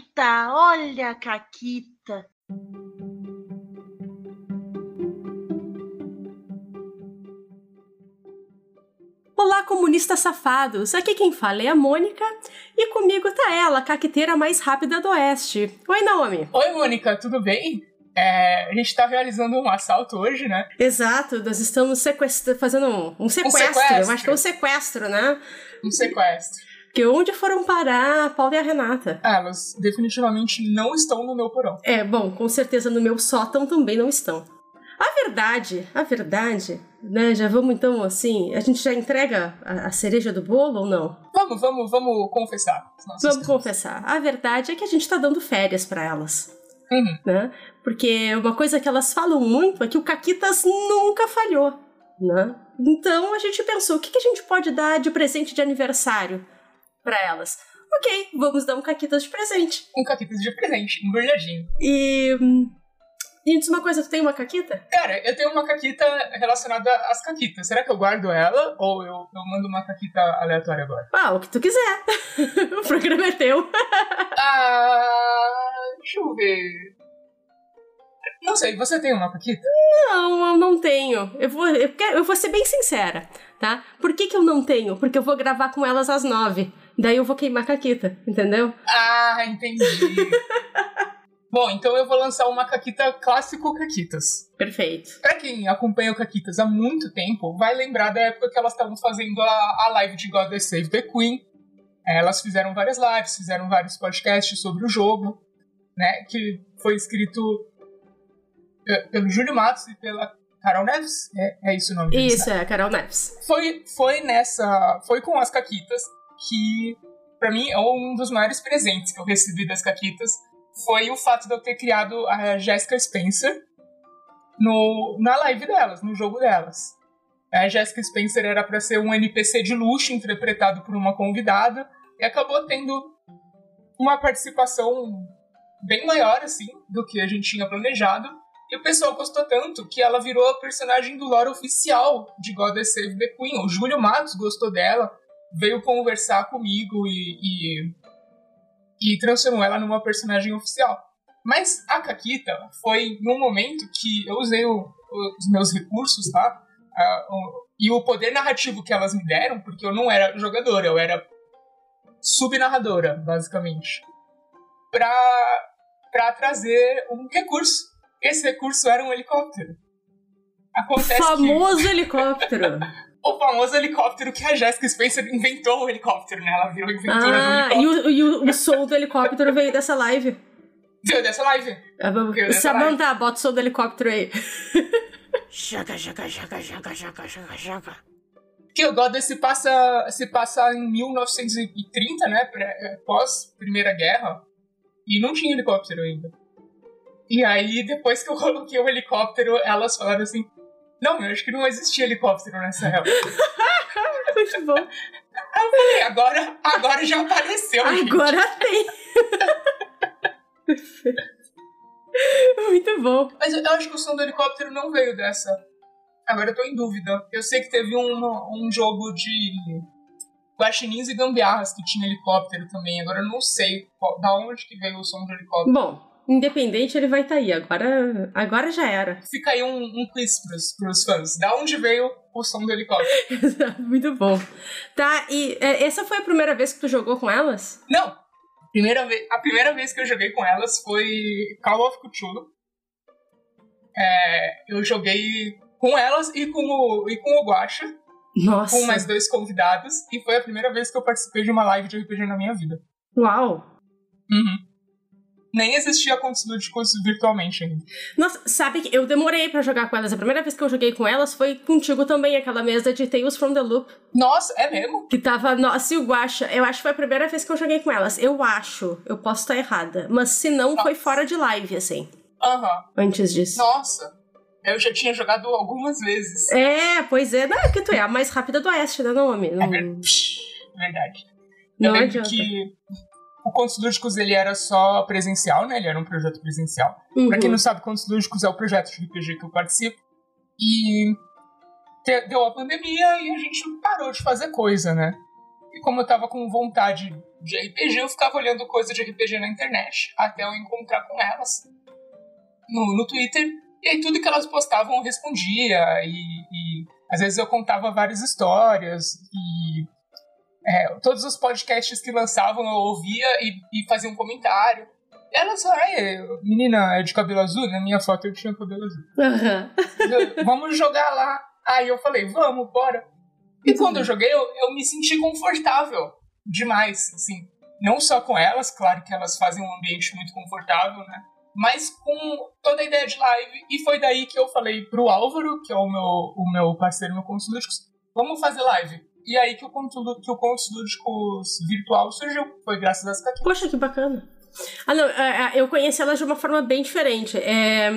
Caquita, olha a Caquita. Olá, comunistas safados! Aqui quem fala é a Mônica e comigo tá ela, a caqueteira mais rápida do Oeste. Oi, Naomi! Oi, Mônica, tudo bem? É, a gente tá realizando um assalto hoje, né? Exato, nós estamos sequestra fazendo um, um, sequestro. um sequestro. Eu acho que é um sequestro, né? Um sequestro. Que onde foram parar a Paula e a Renata? Ah, elas definitivamente não estão no meu porão. É, bom, com certeza no meu sótão também não estão. A verdade, a verdade, né? Já vamos então assim, a gente já entrega a, a cereja do bolo ou não? Vamos, vamos, vamos confessar. Vamos confessar. A verdade é que a gente tá dando férias para elas. Uhum. Né? Porque uma coisa que elas falam muito é que o Caquitas nunca falhou, né? Então a gente pensou, o que, que a gente pode dar de presente de aniversário para elas? Ok, vamos dar um Caquitas de presente. Um Caquitas de presente, um verdadeiro. E e diz uma coisa, tu tem uma caquita? Cara, eu tenho uma caquita relacionada às caquitas. Será que eu guardo ela ou eu, eu mando uma caquita aleatória agora? Ah, o que tu quiser. o programa é teu. ah, deixa eu ver. Não sei, você tem uma caquita? Não, eu não tenho. Eu vou, eu, quero, eu vou ser bem sincera, tá? Por que, que eu não tenho? Porque eu vou gravar com elas às nove. Daí eu vou queimar a caquita, entendeu? Ah, entendi. Bom, então eu vou lançar uma Caquita clássico Caquitas. Perfeito. Pra quem acompanha o Caquitas há muito tempo, vai lembrar da época que elas estavam fazendo a, a live de God Save the Queen. Elas fizeram várias lives, fizeram vários podcasts sobre o jogo, né? Que foi escrito pelo Júlio Matos e pela Carol Neves. É, é isso o nome deles, Isso, né? é, Carol Neves. Foi, foi nessa. Foi com as Caquitas que, para mim, é um dos maiores presentes que eu recebi das Caquitas foi o fato de eu ter criado a Jessica Spencer no, na live delas, no jogo delas. A Jessica Spencer era para ser um NPC de luxo interpretado por uma convidada e acabou tendo uma participação bem maior assim do que a gente tinha planejado. E o pessoal gostou tanto que ela virou a personagem do lore oficial de God Save the Queen. O Júlio Matos gostou dela, veio conversar comigo e, e e transformou ela numa personagem oficial. Mas a Kakita foi num momento que eu usei o, os meus recursos, tá? Uh, o, e o poder narrativo que elas me deram, porque eu não era jogadora, eu era subnarradora, basicamente, pra, pra trazer um recurso. Esse recurso era um helicóptero. Acontece o famoso que... helicóptero. o famoso helicóptero que a Jessica Spencer inventou o helicóptero, né? Ela virou inventora ah, do helicóptero. E o, e o, som do helicóptero veio dessa live. Veio dessa live. Ah, Samantha, bota o som do helicóptero aí. Chaca, chaca, chaca, chaca, chaca, chaca, chaca. Que o God se passa, se passa em 1930, né? Pós Primeira Guerra. E não tinha helicóptero ainda. E aí, depois que eu coloquei o helicóptero, elas falaram assim: não, eu acho que não existia helicóptero nessa época. Muito bom. Eu falei, agora, agora já apareceu. Agora gente. tem. Perfeito. Muito bom. Mas eu acho que o som do helicóptero não veio dessa. Agora eu tô em dúvida. Eu sei que teve um, um jogo de guaxinins e gambiarras que tinha helicóptero também. Agora eu não sei qual, da onde que veio o som do helicóptero. Bom, Independente, ele vai estar tá aí. Agora, agora já era. Fica aí um, um quiz pros, pros fãs. Da onde veio o som do helicóptero? Muito bom. Tá, e é, essa foi a primeira vez que tu jogou com elas? Não. Primeira vez, a primeira vez que eu joguei com elas foi Call of Cthulhu. É, eu joguei com elas e com o, e com o Guacha. Nossa. Com mais dois convidados. E foi a primeira vez que eu participei de uma live de RPG na minha vida. Uau! Uhum nem existia contos lúdicos virtualmente ainda. Nossa, sabe que eu demorei para jogar com elas. A primeira vez que eu joguei com elas foi contigo também, aquela mesa de Tales from the Loop. Nossa, é mesmo? Que tava. Nossa, e o Guacha, eu acho que foi a primeira vez que eu joguei com elas. Eu acho, eu posso estar errada. Mas se não, Nossa. foi fora de live, assim. Aham. Uhum. Antes disso. Nossa. Eu já tinha jogado algumas vezes. É, pois é. Não, é que tu é a mais rápida do Oeste, né, Naomi? Não... É verdade. Eu não lembro adianta. que o Contos Lúdicos ele era só presencial, né? Ele era um projeto presencial. Uhum. Pra quem não sabe, Contos Lúdicos é o projeto de RPG que eu participo. E deu a pandemia e a gente parou de fazer coisa, né? E como eu tava com vontade de RPG, eu ficava olhando coisa de RPG na internet, até eu encontrar com elas no, no Twitter. E aí tudo que elas postavam eu respondia, e, e às vezes eu contava várias histórias, e é, todos os podcasts que lançavam eu ouvia e, e fazia um comentário. E elas falaram, menina é de cabelo azul? Na minha foto eu tinha cabelo azul. Uhum. Vamos jogar lá. Aí eu falei, vamos, bora. E quando eu joguei, eu, eu me senti confortável demais, assim. Não só com elas, claro que elas fazem um ambiente muito confortável, né? Mas com toda a ideia de live. E foi daí que eu falei pro Álvaro, que é o meu, o meu parceiro Contos Lúdicos, vamos fazer live. E aí que o, Conto, que o Contos Lúdicos virtual surgiu. Foi graças a essa Poxa, que bacana. Ah, não, é, é, eu conheci elas de uma forma bem diferente. É,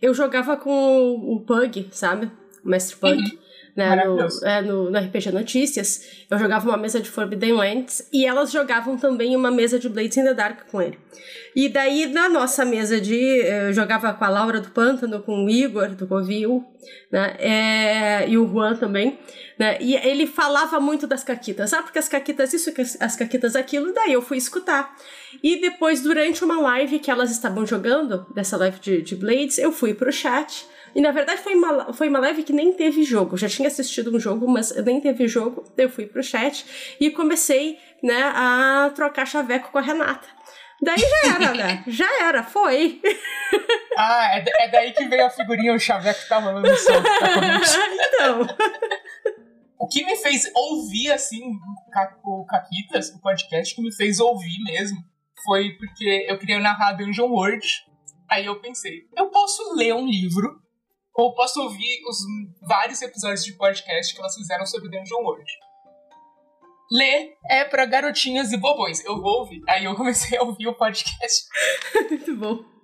eu jogava com o Pug, sabe? O Mestre Pug. Uhum né, no, é, no, no, RPG Notícias, eu jogava uma mesa de Forbidden Lands e elas jogavam também uma mesa de Blades in the Dark com ele. E daí, na nossa mesa de. Eu jogava com a Laura do Pântano, com o Igor do Covil, né? É, e o Juan também. Né? E ele falava muito das caquitas. Ah, porque as caquitas isso, as caquitas aquilo. Daí eu fui escutar. E depois, durante uma live que elas estavam jogando, dessa live de, de Blades, eu fui pro chat e na verdade foi uma, foi uma live que nem teve jogo. Eu já tinha assistido um jogo, mas nem teve jogo. Eu fui pro chat e comecei, né, a trocar chaveco com a Renata. Daí já era, né? Já era, foi. Ah, é, é daí que veio a figurinha, o chaveco que tava no sol. então. O que me fez ouvir, assim, o Caquitas, o podcast, que me fez ouvir mesmo, foi porque eu queria narrar Dungeon World. Aí eu pensei, eu posso ler um livro ou posso ouvir os vários episódios de podcast que elas fizeram sobre Dungeon World. Ler é para garotinhas e bobões. Eu vou ouvir. Aí eu comecei a ouvir o podcast. Muito bom.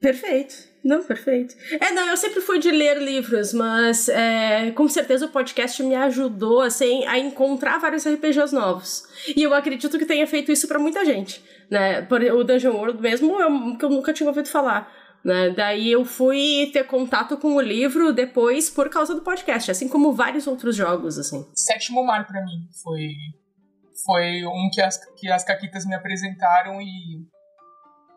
Perfeito. Não, perfeito. É, não, eu sempre fui de ler livros, mas é, com certeza o podcast me ajudou assim, a encontrar vários RPGs novos. E eu acredito que tenha feito isso para muita gente. Né? Por, o Dungeon World mesmo, eu, que eu nunca tinha ouvido falar. Né? Daí eu fui ter contato com o livro depois por causa do podcast, assim como vários outros jogos, assim. Sétimo Mar para mim foi foi um que as, que as caquitas me apresentaram e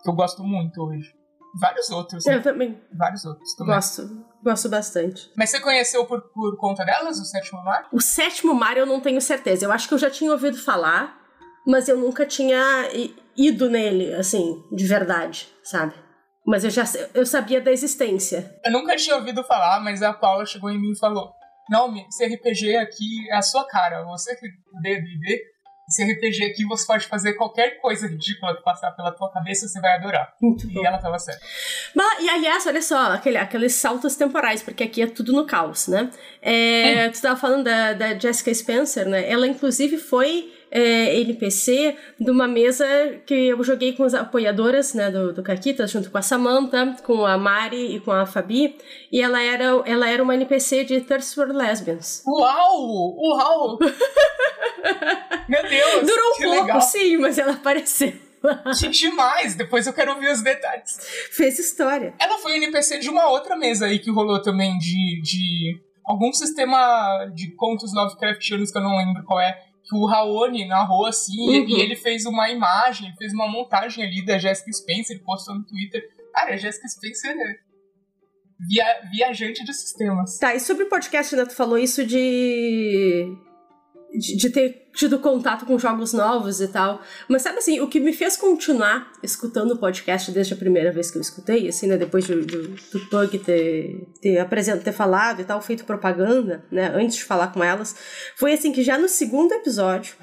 eu gosto muito hoje. Vários outros. Né? Eu também. Vários outros também. Gosto. Gosto bastante. Mas você conheceu por, por conta delas o Sétimo Mar? O Sétimo Mar eu não tenho certeza. Eu acho que eu já tinha ouvido falar, mas eu nunca tinha ido nele, assim, de verdade, sabe? Mas eu já eu sabia da existência. Eu nunca tinha ouvido falar, mas a Paula chegou em mim e falou: Não, esse RPG aqui é a sua cara. Você que D&D, esse RPG aqui você pode fazer qualquer coisa ridícula que passar pela tua cabeça, você vai adorar. Muito e bom. ela tava certa. Mas, e aliás, olha só, aquele, aqueles saltos temporais, porque aqui é tudo no caos, né? É, hum. Tu tava falando da, da Jessica Spencer, né? Ela, inclusive, foi é, NPC de uma mesa que eu joguei com as apoiadoras né, do, do Caquitas, junto com a Samantha, com a Mari e com a Fabi. E ela era, ela era uma NPC de Thirst for Lesbians. Uau! Uau! Meu Deus! Durou um pouco, legal. sim, mas ela apareceu. Que demais! Depois eu quero ouvir os detalhes. Fez história. Ela foi NPC de uma outra mesa aí que rolou também de, de algum sistema de contos Lovecraftianos que eu não lembro qual é que o Raoni narrou assim, uhum. e ele fez uma imagem, fez uma montagem ali da Jessica Spencer, ele postou no Twitter. Cara, a Jessica Spencer é via, viajante de sistemas. Tá, e sobre o podcast, né, tu falou isso de de, de, ter tido contato com jogos novos e tal. Mas sabe assim, o que me fez continuar escutando o podcast desde a primeira vez que eu escutei, assim, né? Depois do, do, do Pug ter, ter apresentado, ter falado e tal, feito propaganda, né? Antes de falar com elas, foi assim que já no segundo episódio,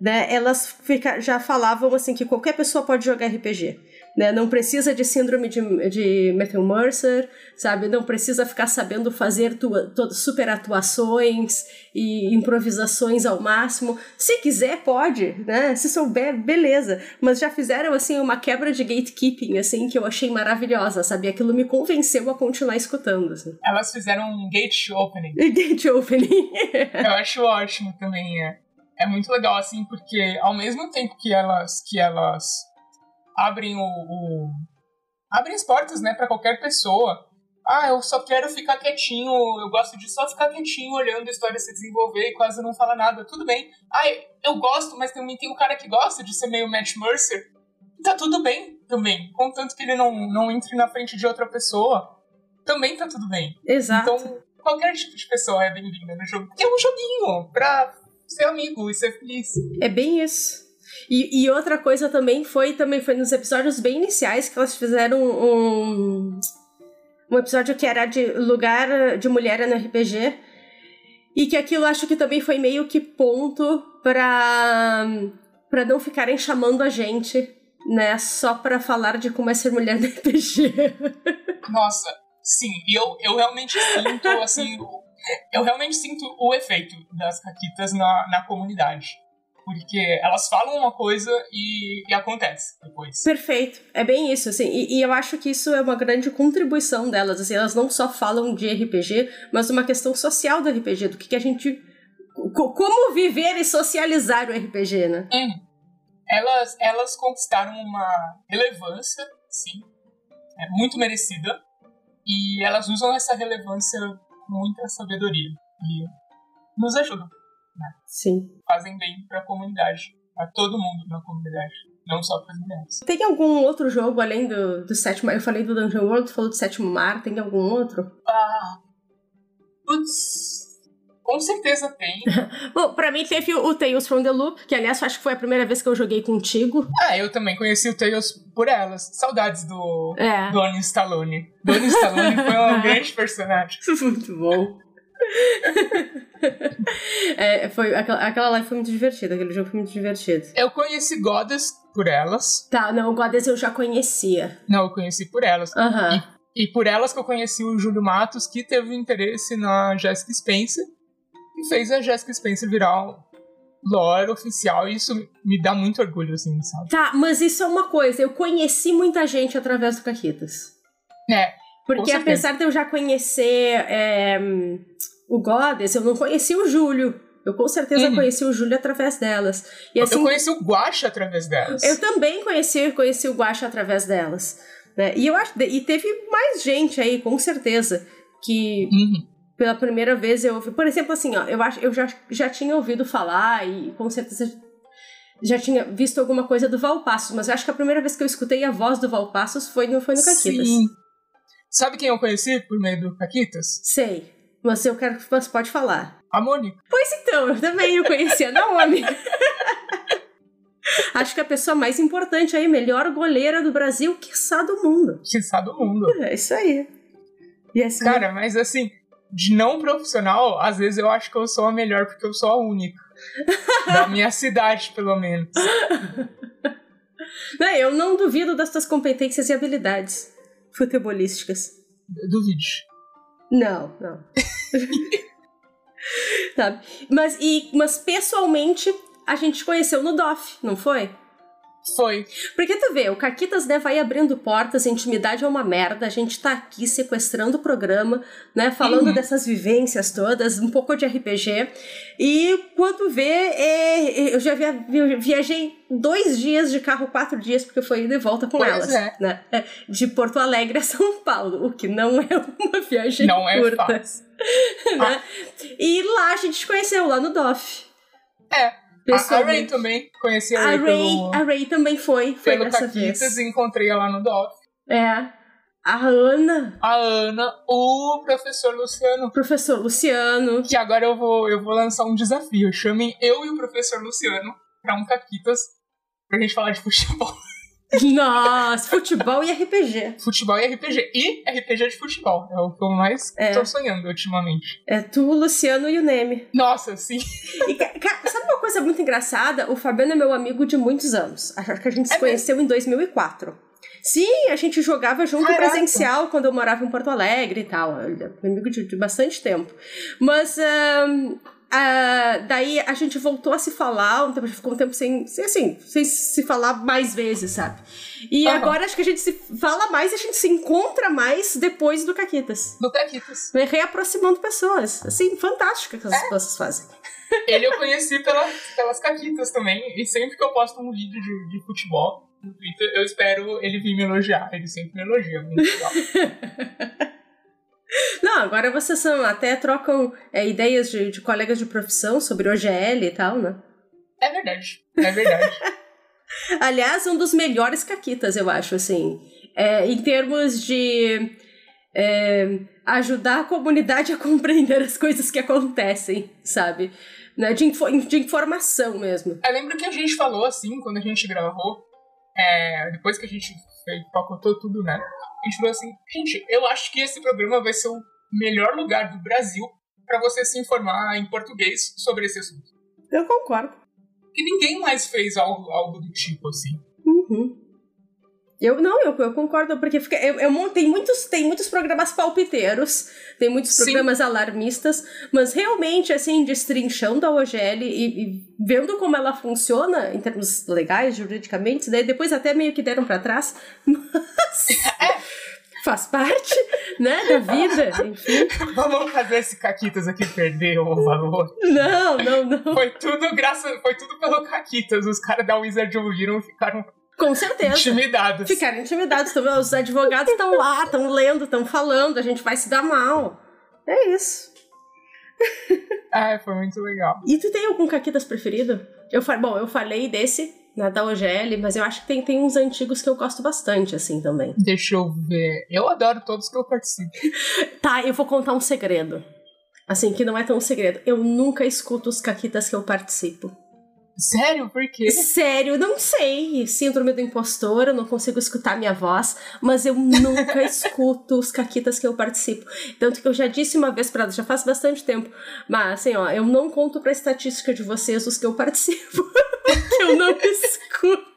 né? Elas fica, já falavam assim que qualquer pessoa pode jogar RPG. Né? Não precisa de síndrome de, de Matthew Mercer, sabe? Não precisa ficar sabendo fazer tua, to, super atuações e improvisações ao máximo. Se quiser, pode, né? Se souber, beleza. Mas já fizeram, assim, uma quebra de gatekeeping, assim, que eu achei maravilhosa, sabe? Aquilo me convenceu a continuar escutando, assim. Elas fizeram um gate opening. Gate opening. eu acho ótimo também, é. É muito legal, assim, porque ao mesmo tempo que elas, que elas abrem o, o abrem as portas, né, para qualquer pessoa. ah, eu só quero ficar quietinho, eu gosto de só ficar quietinho olhando a história se desenvolver e quase não falar nada. Tudo bem. Ah, eu gosto, mas também tem um cara que gosta de ser meio Matt Mercer. Tá tudo bem também. Contanto que ele não, não entre na frente de outra pessoa, também tá tudo bem. Exato. Então, qualquer tipo de pessoa é bem-vinda no jogo. Porque é um joguinho pra ser amigo e ser feliz. É bem isso. E, e, outra coisa também foi também foi nos episódios bem iniciais que elas fizeram um um episódio que era de lugar de mulher no RPG. E que aquilo acho que também foi meio que ponto pra, pra não ficarem chamando a gente, né? Só pra falar de como é ser mulher no RPG. Nossa, sim. E eu, eu realmente sinto, assim. eu realmente sinto o efeito das caquitas na, na comunidade. Porque elas falam uma coisa e, e acontece depois. Perfeito. É bem isso, assim. E, e, eu acho que isso é uma grande contribuição delas. Assim, elas não só falam de RPG, mas uma questão social do RPG, do que, que a gente. Como viver e socializar o RPG, né? Hum. Elas, elas conquistaram uma relevância, sim, é muito merecida. E elas usam essa relevância com muita sabedoria. E nos ajudam. Né? Sim. Fazem bem para a comunidade, a todo mundo na comunidade, não só para as mulheres. Tem algum outro jogo além do, do sétimo? Eu falei do Dungeon World, tu falou do sétimo mar, tem algum outro? Ah. Putz. Com certeza tem. Bom, pra mim teve o Tales from the Loop, que aliás acho que foi a primeira vez que eu joguei contigo. Ah, eu também conheci o Tales por elas. Saudades do é. Donnie Stallone. Donnie Stallone foi um grande personagem. Muito bom. é, foi, aquela, aquela live foi muito divertida, aquele jogo foi muito divertido. Eu conheci Goddess por elas. Tá, não, Goddess eu já conhecia. Não, eu conheci por elas. Uhum. E, e por elas que eu conheci o Júlio Matos, que teve interesse na Jessica Spencer, e fez a Jessica Spencer virar um lore oficial, e isso me dá muito orgulho, assim, sabe? Tá, mas isso é uma coisa, eu conheci muita gente através do Caquitas. É, porque apesar de eu já conhecer é, o Goddess, eu não conheci o Júlio. Eu com certeza uhum. conheci o Júlio através delas. E, assim, eu conheci o Guacha através delas. Eu também conheci, conheci o Guacha através delas. Né? E eu acho e teve mais gente aí, com certeza, que uhum. pela primeira vez eu ouvi. Por exemplo, assim, ó, eu acho eu já, já tinha ouvido falar e com certeza já tinha visto alguma coisa do Valpassos, mas eu acho que a primeira vez que eu escutei a voz do Valpassos foi no, foi no Caquitas. Sim. Sabe quem eu conheci por meio do Caquitas? Sei. Mas eu quero que você pode falar. A Mônica. Pois então, eu também eu conhecia a Naomi. Acho que a pessoa mais importante aí, melhor goleira do Brasil, quiçá do mundo. Quiçá do mundo. É isso aí. E assim, Cara, mas assim, de não profissional, às vezes eu acho que eu sou a melhor porque eu sou a única. da minha cidade, pelo menos. Não, eu não duvido das tuas competências e habilidades futebolísticas. Duvide. Não, não. Sabe? Mas, e, mas pessoalmente, a gente conheceu no DOF, não foi? Foi. Porque tu vê, o Caquitas, né, vai abrindo portas, a intimidade é uma merda, a gente tá aqui sequestrando o programa, né, falando uhum. dessas vivências todas, um pouco de RPG. E quando vê, é, eu já via, viajei dois dias de carro, quatro dias, porque foi de volta com pois elas. É. Né? É, de Porto Alegre a São Paulo, o que não é uma viagem não é curta. É fácil. né? Ah. E lá a gente conheceu, lá no DOF. É, a, a Ray também, conheci a Ray. A Ray, pelo, a Ray também foi, foi pelo dessa Taquitas, vez. e encontrei ela no DOF. É. A Ana. A Ana, o professor Luciano. Professor Luciano. Que agora eu vou, eu vou lançar um desafio. Chamem eu e o professor Luciano pra um Caquitas pra gente falar de futebol. Nossa, futebol e RPG. Futebol e RPG. E RPG de futebol. É o que eu mais é. tô sonhando ultimamente. É tu, o Luciano e o Neme. Nossa, sim. E, cara, sabe uma coisa muito engraçada? O Fabiano é meu amigo de muitos anos. Acho que a gente se é conheceu mesmo? em 2004. Sim, a gente jogava junto Caraca. presencial quando eu morava em Porto Alegre e tal. Amigo de, de bastante tempo. Mas um, Uh, daí a gente voltou a se falar, um tempo, ficou um tempo sem, sem, assim, sem se falar mais vezes, sabe? E uhum. agora acho que a gente se fala mais e a gente se encontra mais depois do Caquitas. Do Caquitas. Reaproximando pessoas. Assim, fantástico que as é. pessoas fazem. Ele eu conheci pela, pelas Caquitas também, e sempre que eu posto um vídeo de, de futebol no Twitter, eu espero ele vir me elogiar. Ele sempre me elogia, muito legal. agora vocês são, até trocam é, ideias de, de colegas de profissão sobre OGL e tal, né? É verdade, é verdade. Aliás, um dos melhores caquitas, eu acho, assim. É, em termos de é, ajudar a comunidade a compreender as coisas que acontecem, sabe? Né? De, info de informação mesmo. Eu lembro que a gente falou assim, quando a gente gravou, é, depois que a gente pacotou tudo, né? A gente falou assim, gente, eu acho que esse programa vai ser o melhor lugar do Brasil para você se informar em português sobre esse assunto. Eu concordo. Que ninguém mais fez algo, algo do tipo assim. Uhum. Eu não, eu, eu concordo, porque fica, eu, eu, tem, muitos, tem muitos programas palpiteiros, tem muitos programas Sim. alarmistas, mas realmente, assim, destrinchando a OGL e, e, vendo como ela funciona em termos legais, juridicamente, daí depois até meio que deram para trás, mas é. Faz parte, né, da vida, enfim. Vamos fazer esse Caquitas aqui perder o valor. Não, não, não. Foi tudo graças, foi tudo pelo Caquitas, os caras da Wizard ouviram e ficaram com certeza. Intimidados. Ficaram intimidados. Os advogados estão lá, estão lendo, estão falando, a gente vai se dar mal. É isso. Ah, foi muito legal. E tu tem algum Caquitas preferido? Eu, bom, eu falei desse, né, da OGL, mas eu acho que tem, tem uns antigos que eu gosto bastante, assim, também. Deixa eu ver. Eu adoro todos que eu participo. tá, eu vou contar um segredo. Assim, que não é tão segredo. Eu nunca escuto os Caquitas que eu participo. Sério? Por quê? Sério, não sei. Síndrome do impostor, eu não consigo escutar minha voz, mas eu nunca escuto os caquitas que eu participo. Tanto que eu já disse uma vez pra ela, já faz bastante tempo, mas assim, ó, eu não conto pra estatística de vocês os que eu participo, que eu não escuto.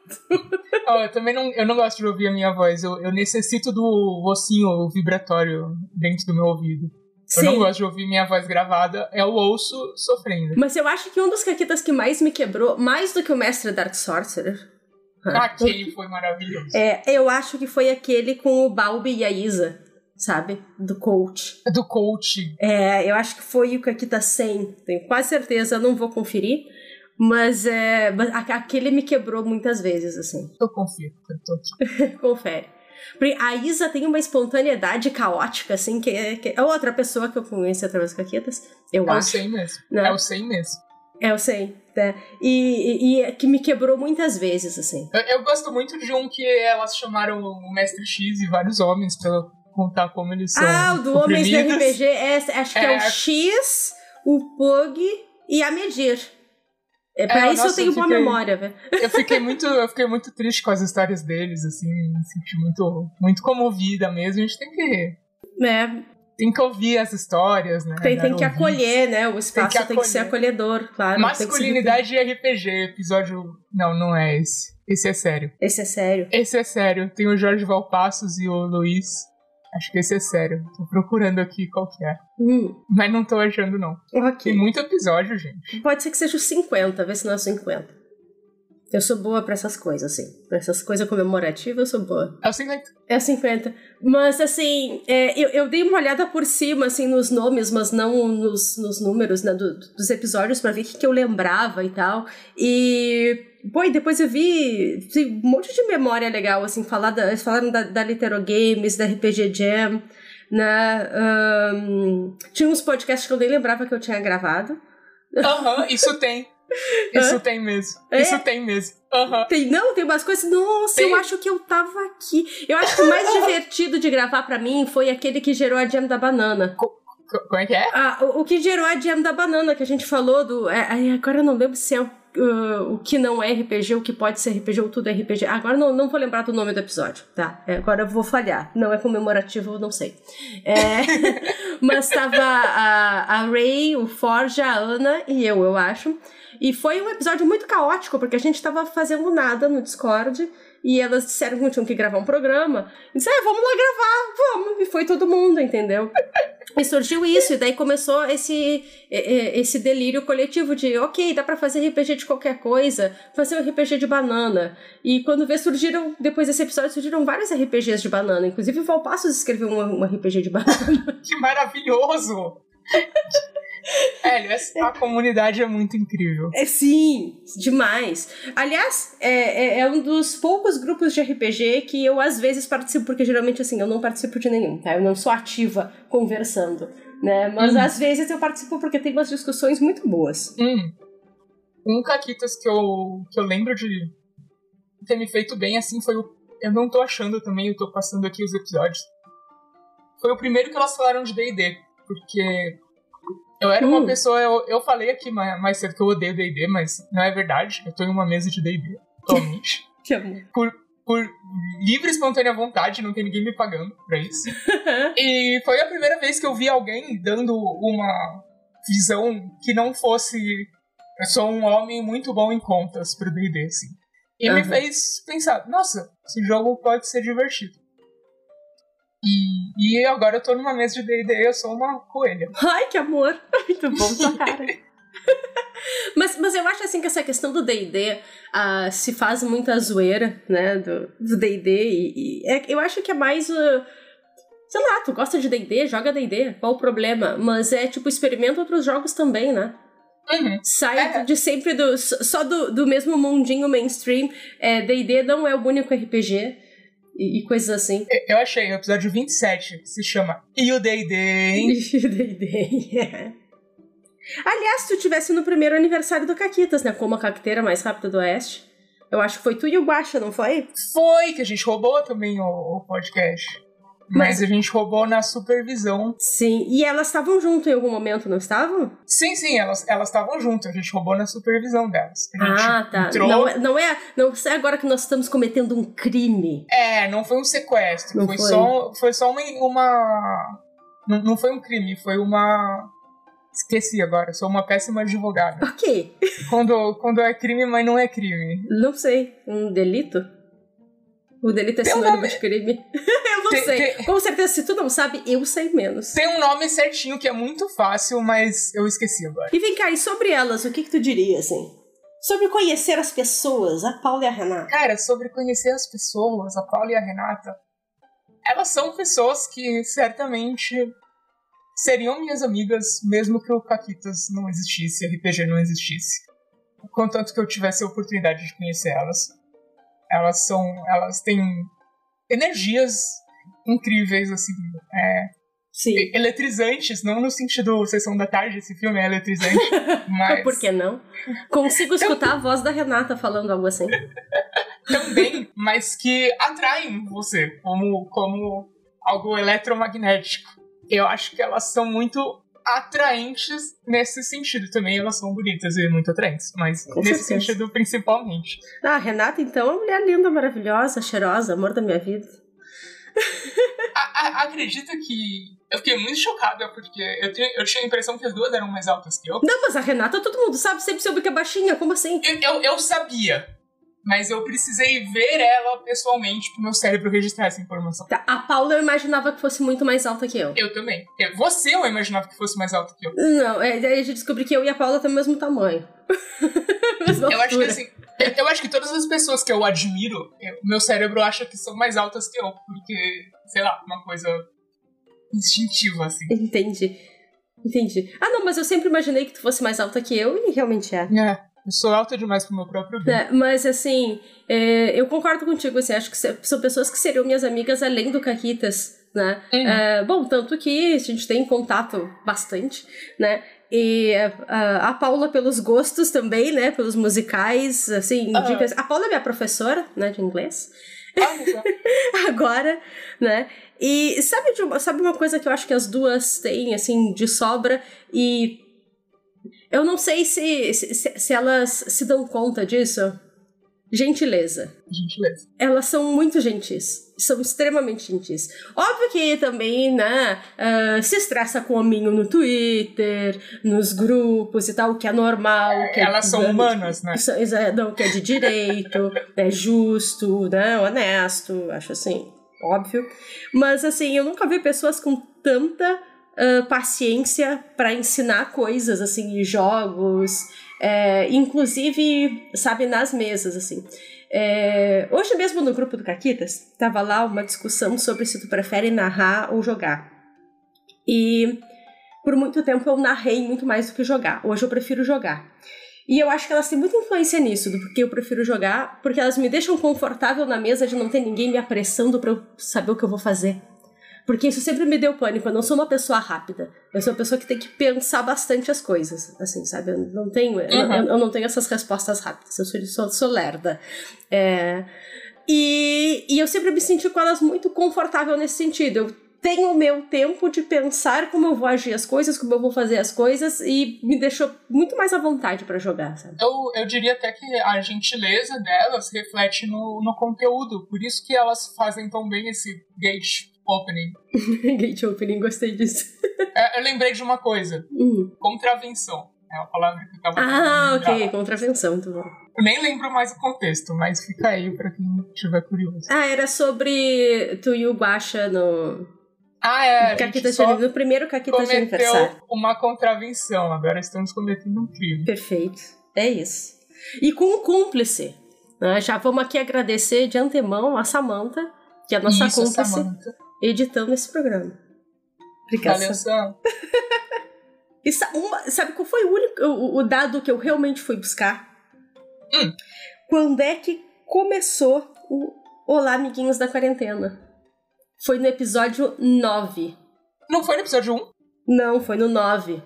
Oh, eu também não, eu não gosto de ouvir a minha voz, eu, eu necessito do ossinho vibratório dentro do meu ouvido. Eu Sim. não gosto de ouvir minha voz gravada, eu ouço sofrendo. Mas eu acho que um dos caquitas que mais me quebrou, mais do que o Mestre Dark Sorcerer. Aquele foi maravilhoso. É, eu acho que foi aquele com o Balbi e a Isa, sabe? Do coach. Do coach. É, eu acho que foi o Caquita 100. Tenho quase certeza, não vou conferir. Mas é, aquele me quebrou muitas vezes, assim. Eu confio, eu tô aqui. Confere. Porque a Isa tem uma espontaneidade caótica, assim, que é, que é outra pessoa que eu conheço através das caquetas, eu é acho. É o 100 mesmo. Né? É o 100 mesmo. É o 100, né? E, e, e, que me quebrou muitas vezes, assim. Eu, eu, gosto muito de um que elas chamaram o Mestre X e vários homens pra contar como eles são. Ah, o do Homens do RPG, é, acho que é, é o X, o Pug e a Medir. É, pra é, isso nossa, eu tenho boa memória, velho. Eu fiquei muito, eu fiquei muito triste com as histórias deles, assim, me senti muito, muito comovida mesmo. A gente tem que. É. Tem que ouvir as histórias, né? Tem, tem que acolher, né? O espaço tem que, tem que ser acolhedor, claro. Masculinidade e RPG, episódio. Não, não é esse. Esse é sério. Esse é sério. Esse é sério. Tem o Jorge Valpassos e o Luiz Acho que esse é sério. Tô procurando aqui qual que é. Hum. Mas não tô achando, não. Okay. Tem muito episódio, gente. Pode ser que seja os 50, vê se não é 50. Eu sou boa pra essas coisas, assim. Pra essas coisas comemorativas, eu sou boa. É o 50. É o 50. Mas, assim, é, eu, eu dei uma olhada por cima, assim, nos nomes, mas não nos, nos números, né, do, dos episódios, pra ver o que, que eu lembrava e tal. E Pô, e depois eu vi, um monte de memória legal, assim, falar da, falaram da, da Litero Games, da RPG Jam, né? Um, tinha uns podcasts que eu nem lembrava que eu tinha gravado. Aham, uhum, isso tem. Isso tem mesmo. É? Isso tem mesmo. Uhum. Tem, não, tem umas coisas. Nossa, tem. eu acho que eu tava aqui. Eu acho que o mais divertido de gravar para mim foi aquele que gerou a Jam da Banana. Co como é que é? Ah, o, o, que gerou a Jam da Banana, que a gente falou do. É, agora eu não lembro se é o uh, o que não é RPG, o que pode ser RPG ou tudo é RPG. Agora não, não vou lembrar do nome do episódio, tá? É, agora eu vou falhar. Não é comemorativo, não sei. É, mas tava a, a Ray, o Forja, a Ana e eu, eu acho. E foi um episódio muito caótico, porque a gente tava fazendo nada no Discord. E elas disseram que tinham que gravar um programa. E disseram, ah, vamos lá gravar, vamos. E foi todo mundo, entendeu? E surgiu isso, e daí começou esse, esse delírio coletivo de, ok, dá para fazer RPG de qualquer coisa, fazer um RPG de banana. E quando vê, surgiram, depois desse episódio, surgiram vários RPGs de banana. Inclusive o Valpassos escreveu um, um RPG de banana. que maravilhoso! É, a comunidade é muito incrível. É, sim, demais. Aliás, é, é, é, um dos poucos grupos de RPG que eu às vezes participo, porque geralmente assim, eu não participo de nenhum, tá? Eu não sou ativa conversando, né? Mas hum. às vezes eu participo porque tem umas discussões muito boas. Hum. Um Caquitas que eu, que eu lembro de ter me feito bem assim foi o. Eu não tô achando também, eu tô passando aqui os episódios. Foi o primeiro que elas falaram de DD. Porque eu era uma hum. pessoa, eu, eu falei aqui mais, mais cedo que eu odeio D&D, mas não é verdade. Eu tô em uma mesa de D&D atualmente. que amor. Por, por livre e espontânea vontade, não tem ninguém me pagando pra isso. e foi a primeira vez que eu vi alguém dando uma visão que não fosse eu sou um homem muito bom em contas pro D&D, assim. E uhum. me fez pensar, nossa, esse jogo pode ser divertido. E, e agora eu tô numa mesa de D&D eu sou uma coelha. Ai, que amor! Muito bom tua cara. mas, mas eu acho assim que essa questão do D&D uh, ah, se faz muita zoeira, né, do D&D e, e é, eu acho que é mais... Uh, sei lá, tu gosta de D&D, joga D&D, qual o problema? Mas é tipo, experimenta outros jogos também, né? Uhum. Sai é. de sempre do, só do, do mesmo mundinho mainstream. D&D é, não é o único RPG e, e, coisas assim. Eu achei, o episódio 27 se chama E o D&D, hein? E o D&D, é. Aliás, se tu tivesse no primeiro aniversário do Caquitas, né? Como a caqueteira mais rápida do Oeste. Eu acho que foi tu e o Guacha, não foi? Foi, que a gente roubou também o, o podcast. Mas, Mas, a gente roubou na supervisão. Sim, e elas estavam junto em algum momento, não estavam? Sim, sim, elas estavam juntas. A gente roubou na supervisão delas. Ah, tá. Entrou... Não, é, não, é, não é agora que nós estamos cometendo um crime. É, não foi um sequestro. Não foi, foi. Só, foi só uma. uma... Não, não foi um crime, foi uma. Esqueci agora, sou uma péssima advogada. Ok. Quando, quando é crime, mas não é crime. Não sei. Um delito? O delito é sinônimo nome... de crime. eu não tem, sei. Tem... Com certeza, se tu não sabe, eu sei menos. Tem um nome certinho que é muito fácil, mas eu esqueci agora. E vem cá, e sobre elas, o que, que tu diria, assim? Sobre conhecer as pessoas, a Paula e a Renata. Cara, sobre conhecer as pessoas, a Paula e a Renata. Elas são pessoas que certamente seriam minhas amigas, mesmo que o Caquitas não existisse, o RPG não existisse. Contanto que eu tivesse a oportunidade de conhecer elas. Elas são. Elas têm energias incríveis, assim. É, Sim. eletrizantes, não no sentido sessão da tarde, esse filme é eletrizante, mas... Por que não? Consigo escutar a voz da Renata falando algo assim. Também, mas que atraem você como, como algo eletromagnético. Eu acho que elas são muito atraentes nesse sentido também. Elas são bonitas e muito atraentes, mas Com nesse certeza. sentido principalmente. Ah, a Renata, então, é uma mulher linda, maravilhosa, cheirosa, amor da minha vida. a, a, acredita que eu fiquei muito chocada porque eu, tenho, eu tinha a impressão que as duas eram mais altas que eu. Não, mas a Renata todo mundo sabe, sempre soube que é baixinha, como assim? Eu, eu, eu sabia, mas eu precisei ver ela pessoalmente pro meu cérebro registrar essa informação. Tá, a Paula eu imaginava que fosse muito mais alta que eu. Eu também. Você eu imaginava que fosse mais alta que eu. Não, é, daí a gente descobriu que eu e a Paula temos o mesmo tamanho. eu acho que assim, eu acho que todas as pessoas que eu admiro, meu cérebro acha que são mais altas que eu, porque, sei lá, uma coisa instintiva, assim. Entendi. Entendi. Ah, não, mas eu sempre imaginei que tu fosse mais alta que eu e realmente é. É. Eu sou alta demais pro meu próprio bem. É, mas, assim, é, eu concordo contigo, assim, acho que são pessoas que seriam minhas amigas além do Caquitas, né? É, bom, tanto que a gente tem contato bastante, né? E a, a Paula pelos gostos também, né? Pelos musicais, assim, dicas. A Paula é minha professora, né, de inglês. Ah, Agora, né? E sabe, uma, sabe uma coisa que eu acho que as duas têm, assim, de sobra e eu não sei se, se, se elas se dão conta disso. Gentileza. Gentileza. Elas são muito gentis. São extremamente gentis. Óbvio que também, né, uh, se estressa com o hominho no Twitter, nos grupos e tal, que é normal. Que é Elas é, são humanas, né? Não, que é de direito, é justo, né, honesto, acho assim, óbvio. Mas, assim, eu nunca vi pessoas com tanta paciência para ensinar coisas, assim, jogos, é, inclusive, sabe, nas mesas, assim. É, hoje mesmo no grupo do Caquitas, tava lá uma discussão sobre se tu prefere narrar ou jogar. E por muito tempo eu narrei muito mais do que jogar. Hoje eu prefiro jogar. E eu acho que elas têm muita influência nisso, do porque eu prefiro jogar, porque elas me deixam confortável na mesa de não ter ninguém me apressando para eu saber o que eu vou fazer. Porque isso sempre me deu pânico. Eu não sou uma pessoa rápida. Eu sou uma pessoa que tem que pensar bastante as coisas. Assim, sabe? Eu não tenho, eu, Uhum. eu- eu não tenho essas respostas rápidas. Eu sou, sou, sou lerda. É, e, e eu sempre me senti com elas muito confortável nesse sentido. Eu tenho o meu tempo de pensar como eu vou agir as coisas, como eu vou fazer as coisas, e me deixou muito mais à vontade pra jogar, sabe? Eu, eu diria até que a gentileza delas reflete no, no conteúdo. Por isso que elas fazem tão bem esse gate opening. Gate opening, gostei disso. É, eu lembrei de uma coisa. Hum. Contravenção. É uma palavra que eu tava Ah, ok, lembrar. contravenção, muito bom. Eu nem lembro mais o contexto, mas fica aí pra quem estiver curioso. Ah, era sobre tu e o Guaxa no Ah, é. a gente Caquita de só no primeiro Caquita de Aniversário. cometeu uma contravenção. Agora estamos cometendo um crime. Perfeito, é isso. E com um cúmplice. né? Já vamos aqui agradecer de antemão a Samantha, que é a nossa Isso, cúmplice, Samantha. Editando esse programa. Obrigada. Valeu, Sam. E sa- uma- sabe qual foi o único o, o dado que eu realmente fui buscar? Hum. Quando é que começou o Olá, amiguinhos da quarentena? Foi no episódio 9. Não foi no episódio 1? Não, foi no 9.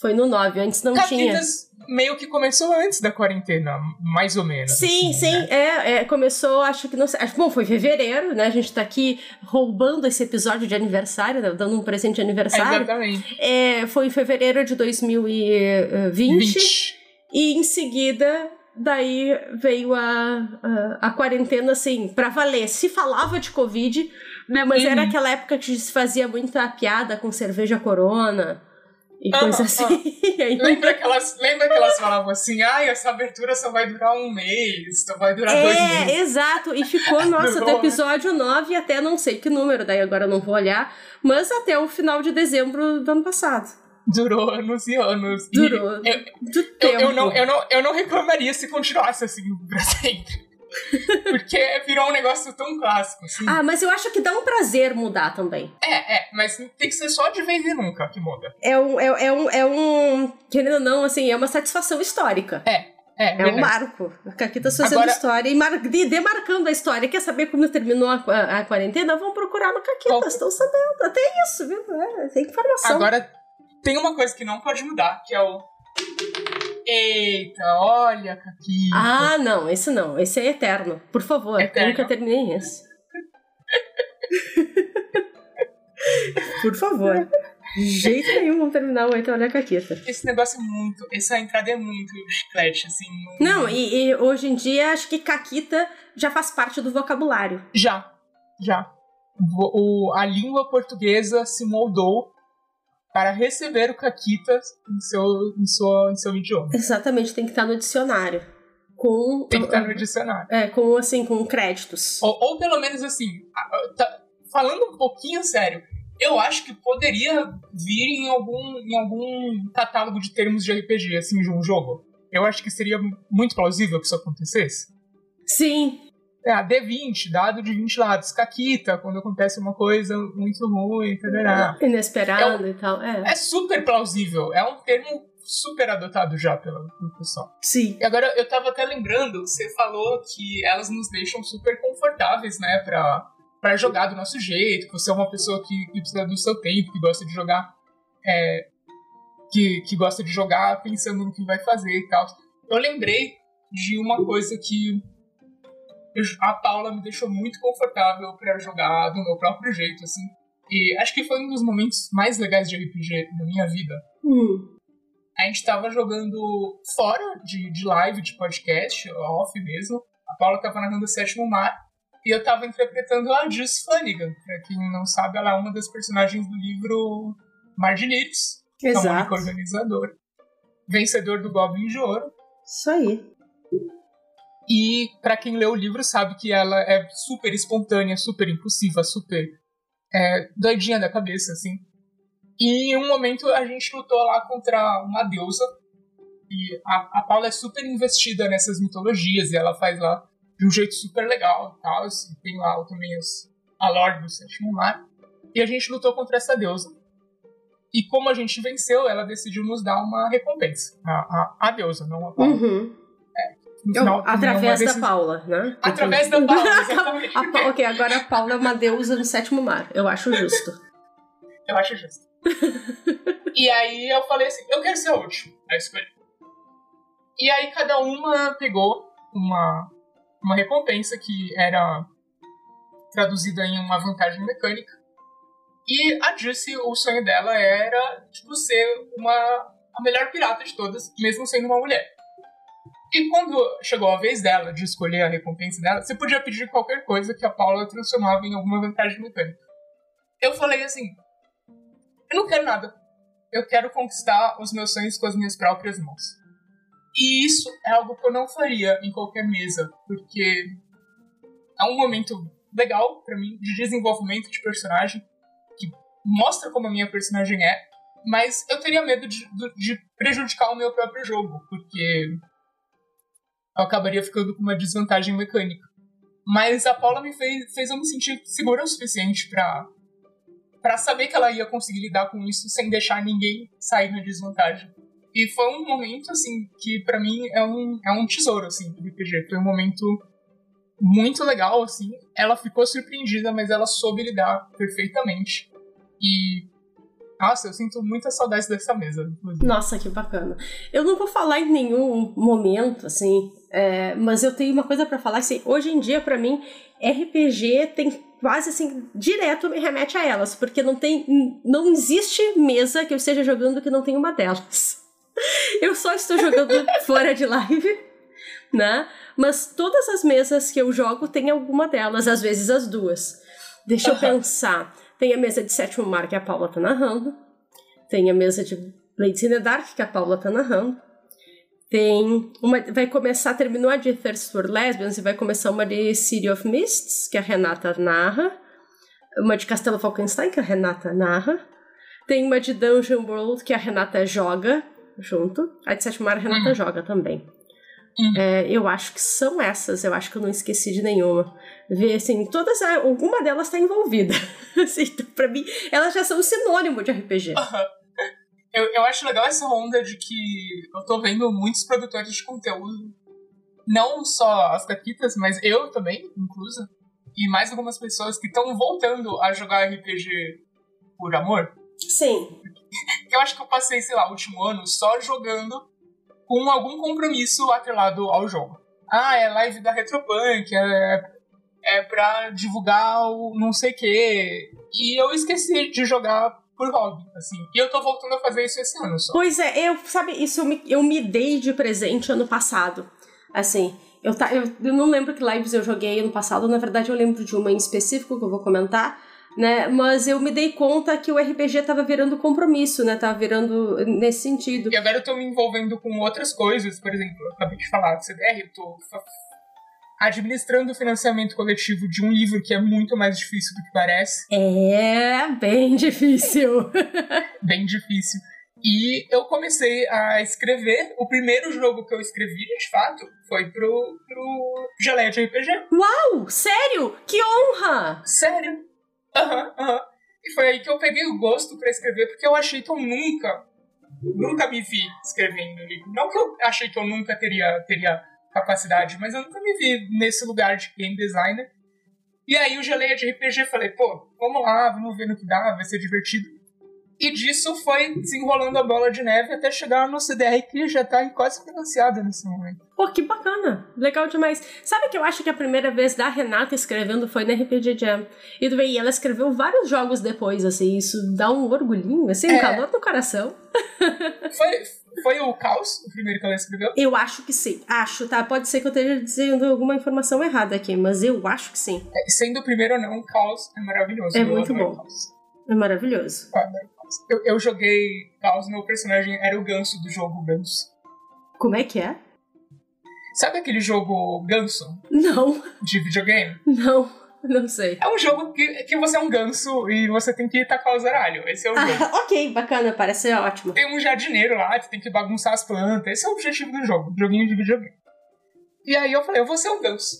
Foi no 9, antes não tinha. Caquitas meio que começou antes da quarentena, mais ou menos. Sim, assim, sim, né? é, é, começou, acho que não sei, bom, foi fevereiro, né, a gente tá aqui roubando esse episódio de aniversário, né, dando um presente de aniversário, Exatamente. é, foi em fevereiro de 2020, 20. e em seguida, daí veio a, a, a quarentena, assim, pra valer, se falava de Covid, né, mas Uhum. era aquela época que se fazia muita piada com cerveja corona, e Ah, coisa ah. assim, e aí Lembra que, elas, lembra que elas falavam assim, ai, essa abertura só vai durar um mês, só vai durar dois É, meses. exato. E ficou, nossa, do né? episódio 9 até não sei que número, daí agora eu não vou olhar, mas até o final de dezembro do ano passado. Durou anos e anos. E Durou. Eu, Do eu, tempo. eu, não, eu, não, eu não reclamaria se continuasse assim pra sempre. Porque virou um negócio tão clássico, assim. Ah, mas eu acho que dá um prazer mudar também. É, é, mas tem que ser só de vez em nunca que muda. É um, é, é um, é um, querendo ou não, assim, é uma satisfação histórica. É, É um verdade. marco. A Caquitas fazendo Agora- história e mar, de- demarcando a história. Quer saber como terminou a, a, a quarentena? Vão procurar no Caquitas, Vão- estão sabendo. Até isso, viu? É, tem informação. Agora, tem uma coisa que não pode mudar, que é o. Eita, olha, Caquita. Ah, não, esse não. Esse é eterno. Por favor, Eterno. nunca terminei esse. Por favor. De jeito nenhum vamos terminar o Oito Olha Caquita. Esse negócio é muito. Essa entrada é muito chiclete, assim. Não, e, e hoje em dia acho que Caquita já faz parte do vocabulário. Já, já. O- a língua portuguesa se moldou para receber o caquita em seu, em sua, em seu idioma. Exatamente, tem que estar no dicionário. Com. Tem que estar no dicionário. É, com assim, com créditos. Ou, ou pelo menos assim, tá- falando um pouquinho sério, eu acho que poderia vir em algum, em algum catálogo de termos de RPG, assim, de um jogo. Eu acho que seria muito plausível que isso acontecesse. Sim, É, a D20, dado de 20 lados. Caquita, quando acontece uma coisa muito ruim, tarará. inesperado e tal. É. É super plausível. É um termo super adotado já pelo, pelo pessoal. Sim. E agora, eu tava até lembrando, você falou que elas nos deixam super confortáveis, né, pra, pra jogar do nosso jeito, que você é uma pessoa que, que precisa do seu tempo, que gosta de jogar, é, que, que gosta de jogar pensando no que vai fazer e tal. Eu lembrei de uma coisa que eu- a Paula me deixou muito confortável pra jogar do meu próprio jeito, assim. E acho que foi um dos momentos mais legais de RPG da minha vida Hum. a gente tava jogando fora de, de live, de podcast, off mesmo. A Paula tava narrando o Sétimo Mar. E eu tava interpretando a Juice Flanagan. Pra quem não sabe, ela é uma das personagens do livro Mar de Livros. Que é Exato. organizadora. Vencedor do Goblin de Ouro. Isso aí. E pra quem lê o livro sabe que ela é super espontânea, super impulsiva, super é, doidinha da cabeça, assim. E em um momento a gente lutou lá contra uma deusa. E a, a Paula é super investida nessas mitologias e ela faz lá de um jeito super legal tal. E tem lá também os, a Lorde do Sétimo Mar. E a gente lutou contra essa deusa. E como a gente venceu, ela decidiu nos dar uma recompensa. A, a, a deusa, não a Paula. Uhum. No Eu- final, através da Paula, né? Através da Paula. A Pa- ok, agora a Paula é uma deusa no sétimo mar. Eu acho justo. Eu acho justo. e aí eu falei assim, eu quero ser a última a escolher. E aí cada uma pegou uma, uma recompensa que era traduzida em uma vantagem mecânica. E a Jussi, o sonho dela era, tipo, ser uma, a melhor pirata de todas, mesmo sendo uma mulher. E quando chegou a vez dela de escolher a recompensa dela, você podia pedir qualquer coisa que a Paula transformava em alguma vantagem mecânica. Eu falei assim, eu não quero nada. Eu quero conquistar os meus sonhos com as minhas próprias mãos. E isso é algo que eu não faria em qualquer mesa, porque é um momento legal pra mim de desenvolvimento de personagem que mostra como a minha personagem é, mas eu teria medo de, de prejudicar o meu próprio jogo, porque eu acabaria ficando com uma desvantagem mecânica. Mas a Paula me fez, fez eu me sentir segura o suficiente pra para saber que ela ia conseguir lidar com isso sem deixar ninguém sair na desvantagem. E foi um momento, assim, que pra mim é um, é um tesouro, assim, do RPG. Foi um momento muito legal, assim. Ela ficou surpreendida, mas ela soube lidar perfeitamente. E. Nossa, eu sinto muita saudade dessa mesa, inclusive. Nossa, que bacana. Eu não vou falar em nenhum momento, assim, é, mas eu tenho uma coisa pra falar, assim, hoje em dia, pra mim, RPG tem quase assim, direto me remete a elas, porque não tem, não existe mesa que eu esteja jogando que não tenha uma delas. Eu só estou jogando fora de live, né? Mas todas as mesas que eu jogo tem alguma delas, às vezes as duas. Deixa eu Aham. pensar. Tem a mesa de sétimo mar que a Paula tá narrando. Tem a mesa de Blades in the Dark que a Paula tá narrando. Tem uma. Vai começar, terminou a de Thirst for Lesbians e vai começar uma de City of Mists, que a Renata narra. Uma de Castelo Falkenstein, que a Renata narra. Tem uma de Dungeon World, que a Renata joga junto. A de Sétimo Mar a Renata Hum. joga também. Hum. É, eu acho que são essas, eu acho que eu não esqueci de nenhuma. Ver assim, todas, alguma delas tá envolvida. assim, então, pra mim, elas já são sinônimo de RPG. Eu, eu acho legal essa onda de que eu tô vendo muitos produtores de conteúdo, não só as caquitas, mas eu também, incluso, e mais algumas pessoas que estão voltando a jogar RPG por amor. Sim. Eu acho que eu passei, sei lá, o último ano só jogando com algum compromisso atrelado ao jogo. Ah, é live da Retropunk, é, é pra divulgar o não sei o quê. E eu esqueci de jogar por hobby, assim. E eu tô voltando a fazer isso esse ano só. Pois é, eu, sabe, isso eu me, eu me dei de presente ano passado. Assim, eu, tá, eu, eu não lembro que lives eu joguei ano passado, na verdade eu lembro de uma em específico que eu vou comentar, né? Mas eu me dei conta que o RPG tava virando compromisso, né? Tava virando nesse sentido. E agora eu tô me envolvendo com outras coisas, por exemplo, eu acabei de falar do CDR, eu tô administrando o financiamento coletivo de um livro que é muito mais difícil do que parece. É bem difícil. bem difícil. E eu comecei a escrever. O primeiro jogo que eu escrevi, de fato, foi pro, pro Geleia de RPG. Uau, sério? Que honra! Sério? Aham, aham. E foi aí que eu peguei o gosto pra escrever, porque eu achei que eu nunca, nunca me vi escrevendo livro. Não que eu achei que eu nunca teria, teria capacidade, mas eu nunca me vi nesse lugar de game designer. E aí o Geleia de RPG falei, pô, vamos lá, vamos ver no que dá, vai ser divertido. E disso foi desenrolando a bola de neve até chegar no CDR que já tá quase financiado nesse momento. Pô, que bacana. Legal demais. Sabe que eu acho que a primeira vez da Renata escrevendo foi na RPG Jam. E do bem, ela escreveu vários jogos depois, assim, isso dá um orgulhinho, assim, um É. calor no coração. Foi, foi o Caos, o primeiro que ela escreveu. Eu acho que sim. Acho, tá? Pode ser que eu esteja dizendo alguma informação errada aqui, mas eu acho que sim. É, Sendo o primeiro ou não, o Caos é maravilhoso. É muito bom. É maravilhoso. Eu, eu joguei Caos, meu personagem era o ganso do jogo Ganso. Como é que é? Sabe aquele jogo Ganso Não, de videogame? não, não sei. É um jogo que, que você é um ganso e você tem que tacar o zaralho. Esse é o jogo. Ah, ok, bacana, parece ótimo. Tem um jardineiro lá, que tem que bagunçar as plantas. Esse é o objetivo do jogo, joguinho de videogame. E aí eu falei, eu vou ser um ganso.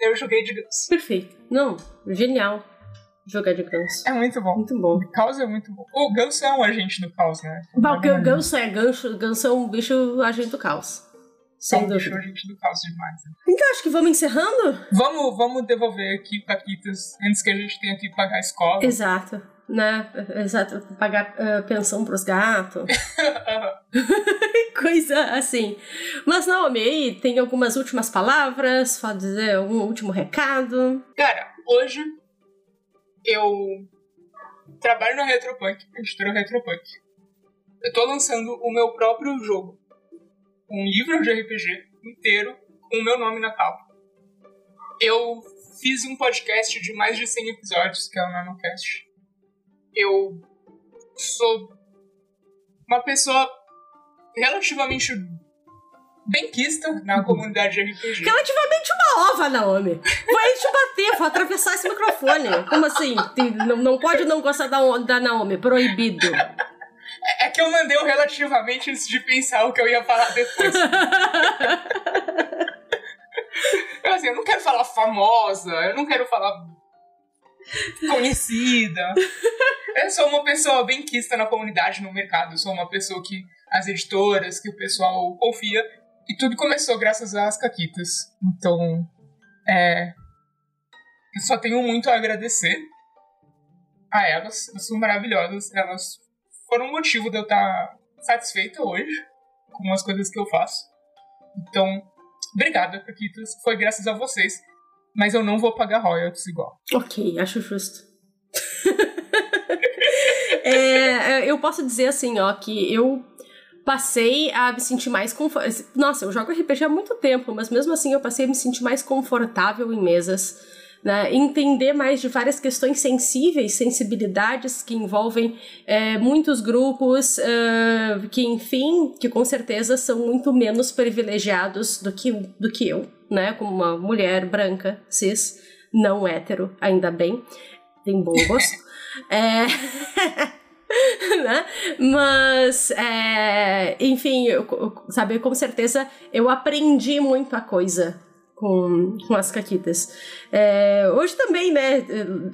Eu joguei de ganso. Perfeito. Não, genial. jogar de ganso. É muito bom. Muito bom. O caos é muito bom. O ganso é um agente do caos, né? O gan- ganso é ganso, ganso é um bicho agente do caos. Sem bicho dúvida. agente do caos demais. né? Então acho que vamos encerrando? Vamos, vamos devolver aqui o Caquitas antes que a gente tenha que pagar a escola. Exato. Né? Exato. Pagar ah, pensão pros gatos. Coisa assim. Mas, Naomi, aí tem algumas últimas palavras? Pode dizer algum último recado? Cara, hoje eu trabalho na Retropunk, editora Retropunk. Eu tô lançando o meu próprio jogo. Um livro de RPG inteiro com o meu nome na capa. Eu fiz um podcast de mais de 100 episódios, que é o NanoCast. Eu sou uma pessoa relativamente benquista na comunidade de RPG. Relativamente uma ova, Naomi. Vai te bater, vou atravessar esse microfone. Como assim? Não, não pode não gostar da, da Naomi, proibido. É que eu mandei o relativamente antes de pensar o que eu ia falar depois. Eu, assim, eu não quero falar famosa, eu não quero falar conhecida. Eu sou uma pessoa bem quista na comunidade, no mercado. Eu sou uma pessoa que as editoras, que o pessoal confia. E tudo começou graças às caquitas. Então, é. Eu só tenho muito a agradecer a elas. Elas são maravilhosas. Elas foram o motivo de eu estar satisfeita hoje com as coisas que eu faço. Então, obrigada, Caquitas. Foi graças a vocês. Mas eu não vou pagar royalties igual. Ok, acho justo. É, eu posso dizer assim, ó, que eu passei a me sentir mais confortável. Nossa, eu jogo RPG há muito tempo, mas mesmo assim eu passei a me sentir mais confortável em mesas. Né? Entender mais de várias questões sensíveis, sensibilidades que envolvem é, muitos grupos é, que, enfim, que com certeza são muito menos privilegiados do que, do que eu, né? Como uma mulher branca, cis, não hétero, ainda bem, tem bom gosto. é... né? Mas, é, enfim, eu- sabe, com certeza eu aprendi muita coisa com, com as caquitas. É, hoje também, né,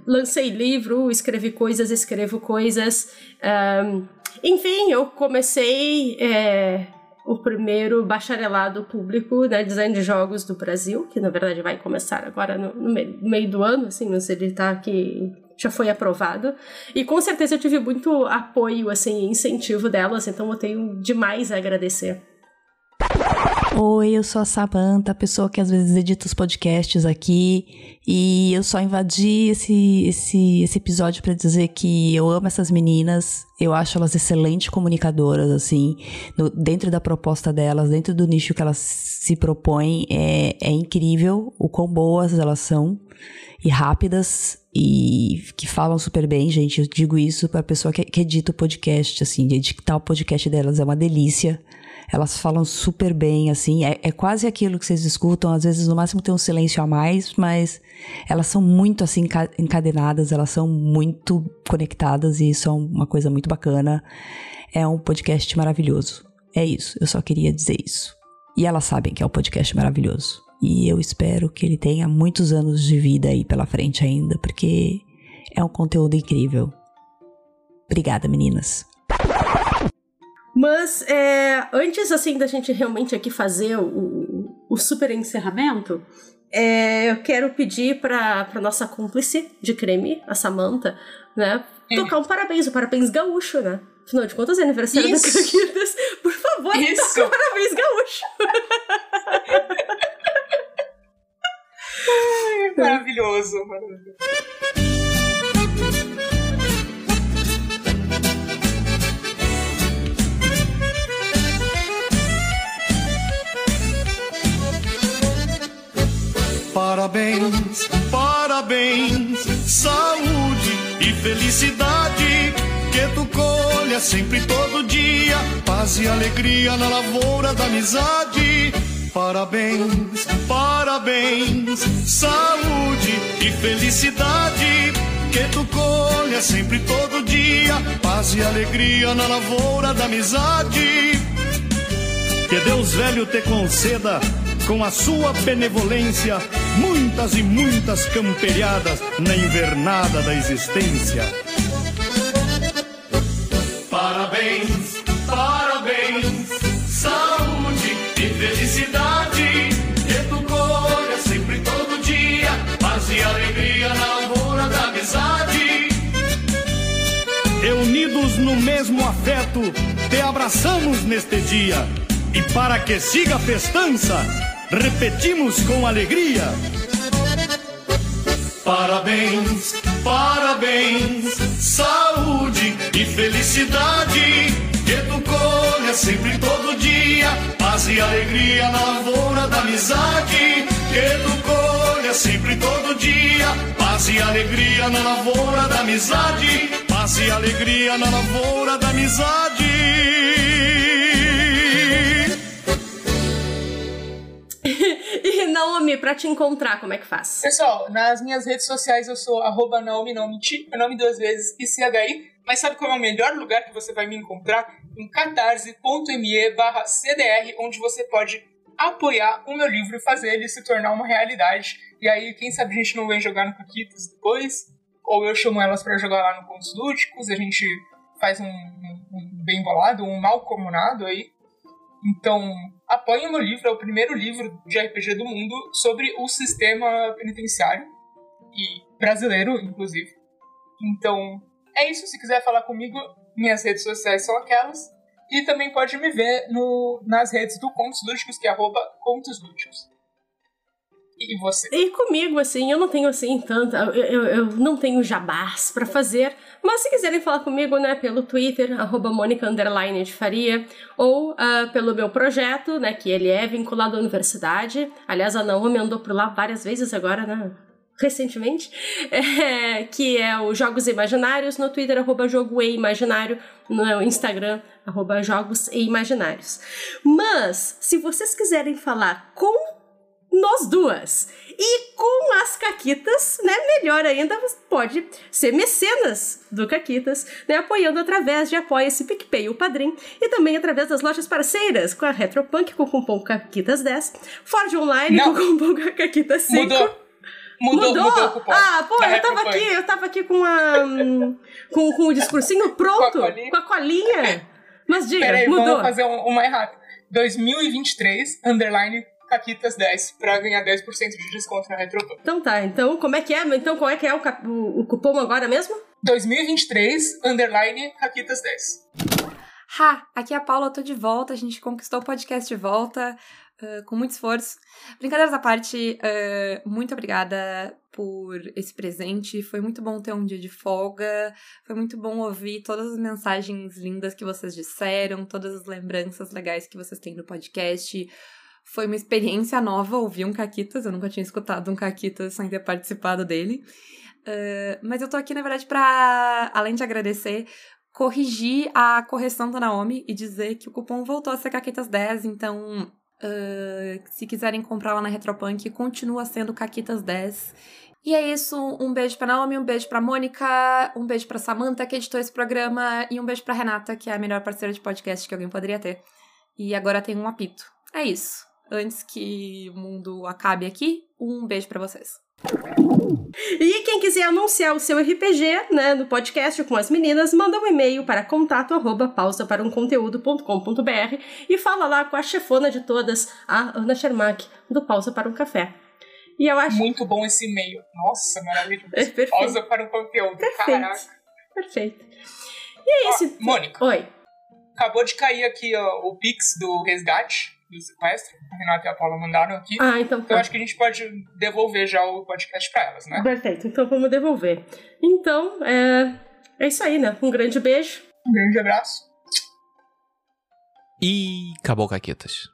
lancei livro, escrevi coisas, escrevo coisas. ahn, enfim, eu comecei é, o primeiro bacharelado público, né, design de jogos do Brasil, que na verdade vai começar agora no, no meio, do ano, assim, não sei se ele tá aqui, já foi aprovado. E com certeza eu tive muito apoio, assim, incentivo delas, então eu tenho demais a agradecer. Oi, eu sou a Samanta, a pessoa que às vezes edita os podcasts aqui. E eu só invadi esse, esse, esse episódio pra dizer que eu amo essas meninas. Eu acho elas excelentes comunicadoras, assim. no- dentro da proposta delas, dentro do nicho que elas se propõem. É, é incrível o quão boas elas são. E rápidas. E que falam super bem, gente. Eu digo isso pra pessoa que, que edita o podcast, assim. Editar o podcast delas é uma delícia. Elas falam super bem, assim. É, é quase aquilo que vocês escutam. Às vezes, no máximo, tem um silêncio a mais, mas elas são muito, assim, enca- encadenadas. Elas são muito conectadas e isso é uma coisa muito bacana. É um podcast maravilhoso. É isso. Eu só queria dizer isso. E elas sabem que é um podcast maravilhoso. E eu espero que ele tenha muitos anos de vida aí pela frente ainda, porque é um conteúdo incrível. Obrigada, meninas. Mas é, antes assim da gente realmente aqui fazer o, o- super encerramento, é, eu quero pedir para para nossa cúmplice de creme, a Samantha, né, tocar um parabéns, um parabéns gaúcho, né? Afinal de contas, é aniversário Isso. Caquitas. Por favor, Isso. toca um parabéns gaúcho. Maravilhoso, maravilhoso. Parabéns, parabéns, saúde e felicidade. Que tu colha sempre todo dia, paz e alegria na lavoura da amizade. Parabéns, parabéns, saúde e felicidade. Que tu colha sempre todo dia, paz e alegria na lavoura da amizade. Que Deus velho te conceda, com a sua benevolência, muitas e muitas camperiadas na invernada da existência. Parabéns, parabéns, saúde e felicidade. Que tu colha sempre todo dia, paz e alegria na lavoura da amizade. Reunidos no mesmo afeto, te abraçamos neste dia. E para que siga a festança, repetimos com alegria. Parabéns, parabéns, saúde e felicidade. Que tu colha sempre todo dia, paz e alegria na lavoura da amizade. Que tu colha sempre todo dia, paz e alegria na lavoura da amizade. Paz e alegria na lavoura da amizade. e Naomi, pra te encontrar, como é que faz? Pessoal, nas minhas redes sociais eu sou arroba Naomi Naomiti, meu nome duas vezes e CHI, mas sabe qual é o melhor lugar que você vai me encontrar? Em catarse.me barra CDR, onde você pode apoiar o meu livro e fazer ele se tornar uma realidade. E aí, quem sabe a gente não vem jogar no Paquitos depois, ou eu chamo elas para jogar lá no Contos Lúdicos, a gente faz um, um, um bem bolado, um mal comunado aí. Então, apoiem o meu livro, é o primeiro livro de RPG do mundo sobre o sistema penitenciário, e brasileiro, inclusive. Então, é isso. Se quiser falar comigo, minhas redes sociais são aquelas. E também pode me ver no, nas redes do Contos Lúdicos, que é arroba Contos Lúdicos. E você? E comigo, assim, eu não tenho, assim, tanta... Eu, eu, eu não tenho jabás pra fazer, mas se quiserem falar comigo, né, pelo Twitter, arroba de Faria, ou uh, pelo meu projeto, né, que ele é vinculado à universidade. Aliás, a Naomi andou por lá várias vezes agora, né, recentemente, é, que é o Jogos Imaginários, no Twitter, arroba Jogo e Imaginário, no Instagram, arroba Jogos e Imaginários. Mas, se vocês quiserem falar com nós duas. E com as Caquitas, né, melhor ainda, você pode ser mecenas do Caquitas, né, apoiando através de Apoia-se PicPay o Padrim e também através das lojas parceiras, com a Retropunk com o cupom Caquitas10, Ford Online Não. com o cupom Caquitas5. Mudou. Mudou, mudou, o cupom. Ah, pô, eu tava aqui, eu tava aqui com a com, com o discursinho pronto, Com a colinha. com a colinha. Mas diga, Peraí, mudou. vamos fazer um, um mais rápido. 2023, underline, Caquitas 10, pra ganhar 10% de desconto na Retropunk. Então tá, então como é que é? Então qual é que é o, cap- o, o cupom agora mesmo? 2023, underline, Caquitas 10. Ha! Aqui é a Paula, eu tô de volta, a gente conquistou o podcast de volta, ah, com muito esforço. Brincadeiras à parte, ah, muito obrigada por esse presente. Foi muito bom ter um dia de folga. Foi muito bom ouvir todas as mensagens lindas que vocês disseram, todas as lembranças legais que vocês têm no podcast. Foi uma experiência nova ouvir um Caquitas. Eu nunca tinha escutado um Caquitas sem ter participado dele. Ah, mas eu tô aqui, na verdade, pra, além de agradecer, corrigir a correção da Naomi e dizer que o cupom voltou a ser Caquitas10, então ah, se quiserem comprar lá na Retropunk, continua sendo Caquitas10. E é isso, um beijo pra Naomi, um beijo pra Mônica, um beijo pra Samantha, que editou esse programa, e um beijo pra Renata, que é a melhor parceira de podcast que alguém poderia ter. E agora tem um apito. É isso. Antes que o mundo acabe aqui, um beijo pra vocês. E quem quiser anunciar o seu RPG, né, no podcast com as meninas, manda um e-mail para contato arroba pausa para um conteúdo.com.br e fala lá com a chefona de todas, a Ana Schermack, do Pausa para um Café. E eu acho Muito bom esse e-mail. Nossa, maravilhoso. É perfeito. Pausa para o conteúdo. perfeito. Caraca. Perfeito. E é Ó, isso. Mônica, Oi. acabou de cair aqui ó, o Pix do resgate, do sequestro. A Renata e a Paula mandaram aqui. Ah, então Eu tá. acho que a gente pode devolver já o podcast pra elas, né? Perfeito. Então vamos devolver. Então, é, é isso aí, né? Um grande beijo. Um grande abraço. E acabou, Caquetas.